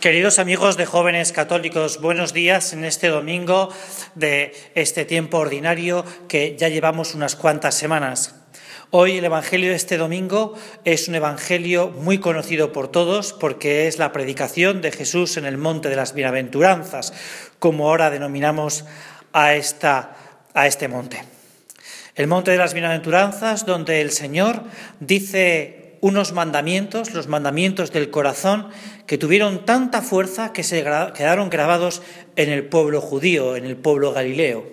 Queridos amigos de jóvenes católicos, buenos días en este domingo de este tiempo ordinario que ya llevamos unas cuantas semanas. Hoy el Evangelio de este domingo es un Evangelio muy conocido por todos porque es la predicación de Jesús en el Monte de las Bienaventuranzas, como ahora denominamos a, esta, a este monte. El Monte de las Bienaventuranzas, donde el Señor dice unos mandamientos, los mandamientos del corazón, que tuvieron tanta fuerza que se quedaron grabados en el pueblo judío, en el pueblo galileo.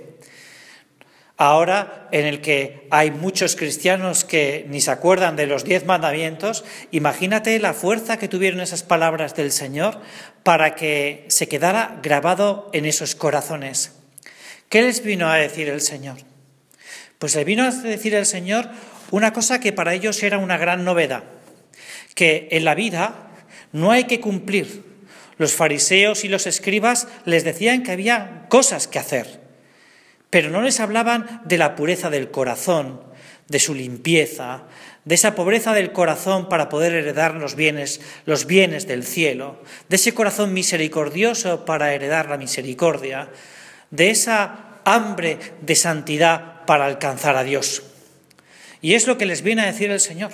Ahora, en el que hay muchos cristianos que ni se acuerdan de los diez mandamientos, imagínate la fuerza que tuvieron esas palabras del Señor para que se quedara grabado en esos corazones. ¿Qué les vino a decir el Señor? Pues le vino a decir el Señor una cosa que para ellos era una gran novedad, que en la vida no hay que cumplir. Los fariseos y los escribas les decían que había cosas que hacer, pero no les hablaban de la pureza del corazón, de su limpieza, de esa pobreza del corazón para poder heredar los bienes, los bienes del cielo, de ese corazón misericordioso para heredar la misericordia, de esa hambre de santidad para alcanzar a Dios. Y es lo que les viene a decir el Señor,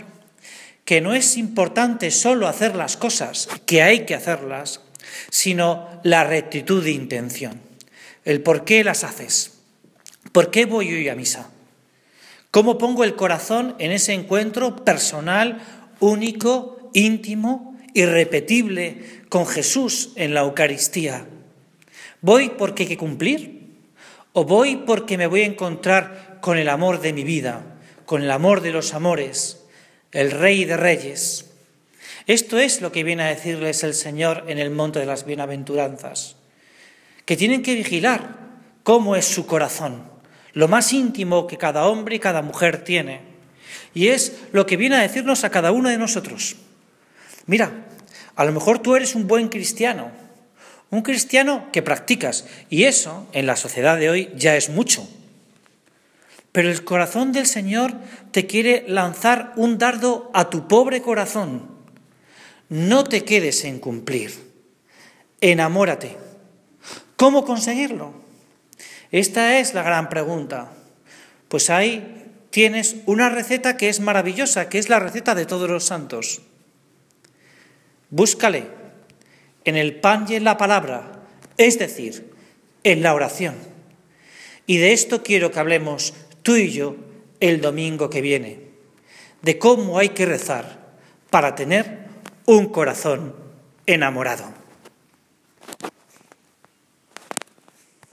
que no es importante solo hacer las cosas, que hay que hacerlas, sino la rectitud de intención, el por qué las haces, por qué voy hoy a misa, cómo pongo el corazón en ese encuentro personal, único, íntimo, irrepetible con Jesús en la Eucaristía. ¿Voy porque hay que cumplir? ¿O voy porque me voy a encontrar con el amor de mi vida? Con el amor de los amores, el Rey de Reyes. Esto es lo que viene a decirles el Señor en el monte de las bienaventuranzas, que tienen que vigilar cómo es su corazón, lo más íntimo que cada hombre y cada mujer tiene. Y es lo que viene a decirnos a cada uno de nosotros. Mira, a lo mejor tú eres un buen cristiano, un cristiano que practicas, y eso en la sociedad de hoy ya es mucho. Pero el corazón del Señor te quiere lanzar un dardo a tu pobre corazón. No te quedes en cumplir. Enamórate. ¿Cómo conseguirlo? Esta es la gran pregunta. Pues ahí tienes una receta que es maravillosa, que es la receta de todos los santos. Búscale en el pan y en la palabra, es decir, en la oración. Y de esto quiero que hablemos tú y yo el domingo que viene, de cómo hay que rezar para tener un corazón enamorado.